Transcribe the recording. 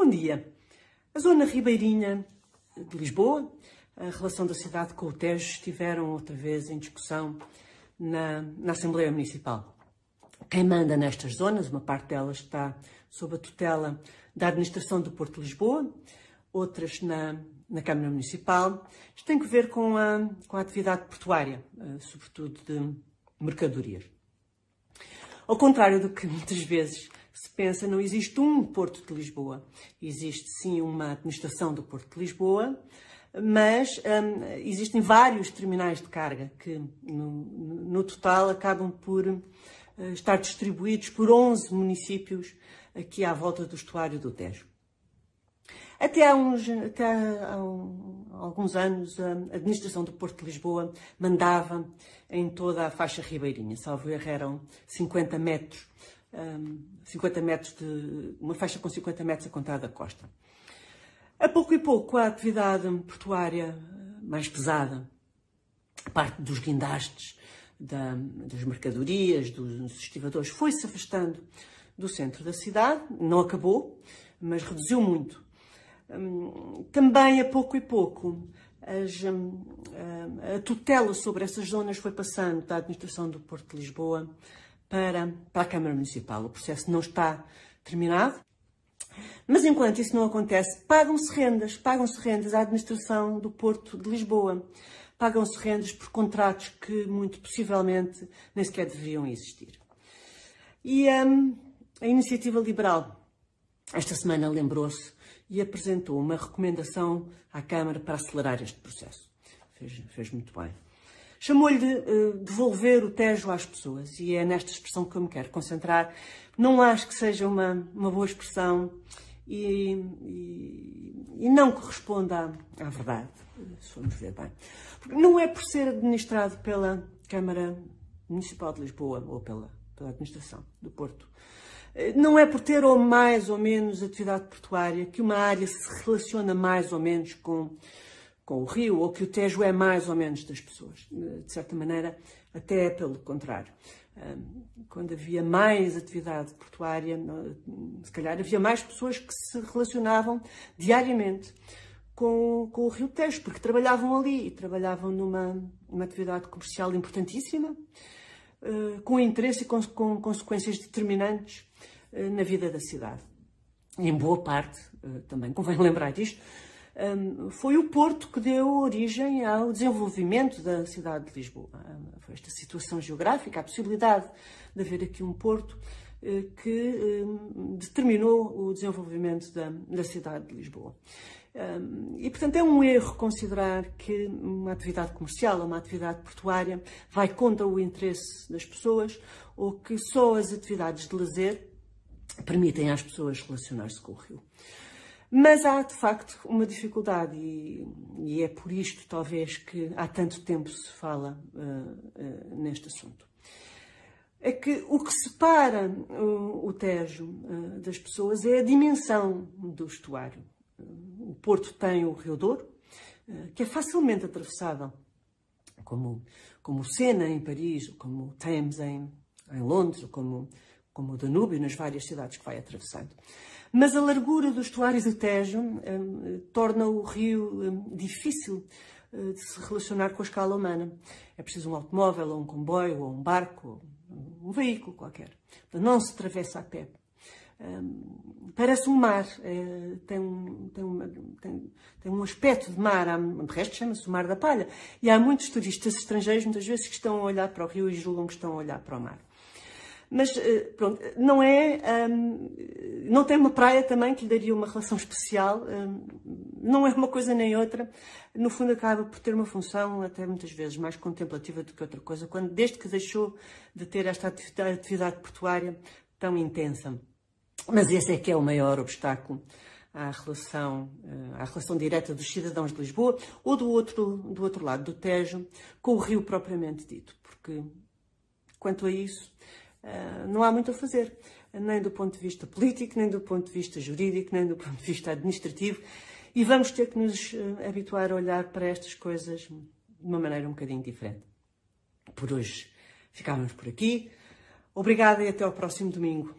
Bom dia. A zona ribeirinha de Lisboa, a relação da cidade com o Tejo estiveram outra vez em discussão na, na Assembleia Municipal. Quem manda nestas zonas, uma parte delas está sob a tutela da administração do Porto de Lisboa, outras na, na Câmara Municipal. Isto tem que ver com a, com a atividade portuária, eh, sobretudo de mercadorias. Ao contrário do que muitas vezes se pensa, não existe um Porto de Lisboa. Existe sim uma administração do Porto de Lisboa, mas hum, existem vários terminais de carga que, no, no total, acabam por uh, estar distribuídos por 11 municípios aqui à volta do estuário do Tejo. Até há, uns, até há alguns anos, a administração do Porto de Lisboa mandava em toda a faixa ribeirinha, salvo erro, eram 50 metros um, 50 metros de, uma faixa com 50 metros a contar da costa. A pouco e pouco, a atividade portuária mais pesada, a parte dos guindastes, da, das mercadorias, dos estivadores, foi-se afastando do centro da cidade, não acabou, mas reduziu muito. Também, a pouco e pouco, as, a tutela sobre essas zonas foi passando da administração do Porto de Lisboa para, para a Câmara Municipal. O processo não está terminado, mas enquanto isso não acontece, pagam-se rendas, pagam-se rendas à administração do Porto de Lisboa. Pagam-se rendas por contratos que, muito possivelmente, nem sequer deveriam existir. E um, a Iniciativa Liberal, esta semana, lembrou-se e apresentou uma recomendação à Câmara para acelerar este processo. Fez, fez muito bem. Chamou-lhe de uh, devolver o Tejo às pessoas e é nesta expressão que eu me quero concentrar. Não acho que seja uma, uma boa expressão e, e, e não corresponda à, à, verdade, se formos ver bem. Porque não é por ser administrado pela Câmara Municipal de Lisboa ou pela, pela administração do Porto. Eh, não é por ter ou mais ou menos atividade portuária que uma área se relaciona mais ou menos com com o rio, ou que o Tejo é mais ou menos das pessoas. De certa maneira, até é pelo contrário. Quando havia mais atividade portuária, se calhar havia mais pessoas que se relacionavam diariamente com, com o Rio Tejo, porque trabalhavam ali e trabalhavam numa uma atividade comercial importantíssima, eh, com interesse e com, com consequências determinantes eh, na vida da cidade. em boa parte, eh, também convém lembrar disto, foi o Porto que deu origem ao desenvolvimento da cidade de Lisboa. Foi esta situação geográfica, a possibilidade de haver aqui um Porto eh, que determinou o desenvolvimento da, da cidade de Lisboa. E, portanto, é um erro considerar que uma atividade comercial uma atividade portuária vai contra o interesse das pessoas ou que só as atividades de lazer permitem às pessoas relacionar-se com o rio. Mas há, de facto, uma dificuldade, e, e, é por isto, talvez, que há tanto tempo se fala uh, uh, neste assunto. É que o que separa uh, o Tejo das pessoas é a dimensão do estuário. o Porto tem o Rio Douro, que é facilmente atravessável, como, como o Sena em Paris, ou como o Thames em, em Londres, ou como, como o Danúbio nas várias cidades que vai atravessando. Mas a largura do estuário do Tejo um, torna o rio um, difícil uh, de se relacionar com a escala humana. É preciso um automóvel, ou um comboio, ou um barco, ou um veículo qualquer. Não se atravessa a pé. Um, parece um mar, é, tem, um, tem, uma, tem, tem, um aspecto de mar, há, de resto chama-se o Mar da Palha. E há muitos turistas estrangeiros, muitas vezes, que estão a olhar para o rio e julgam que estão a olhar para o mar. Mas, eh, pronto, não é. Um, não tem uma praia também que lhe daria uma relação especial. Um, não é uma coisa nem outra. No fundo, acaba por ter uma função, até muitas vezes, mais contemplativa do que outra coisa, quando, desde que deixou de ter esta atividade, atividade portuária tão intensa. Mas esse é que é o maior obstáculo à relação, eh, à relação direta dos cidadãos de Lisboa ou do outro, do outro lado do Tejo com o rio propriamente dito. Porque, quanto a isso, não há muito a fazer, nem do ponto de vista político, nem do ponto de vista jurídico, nem do ponto de vista administrativo, e vamos ter que nos ah, habituar a olhar para estas coisas de uma maneira um bocadinho diferente. Por hoje ficávamos por aqui. Obrigada e até ao próximo domingo.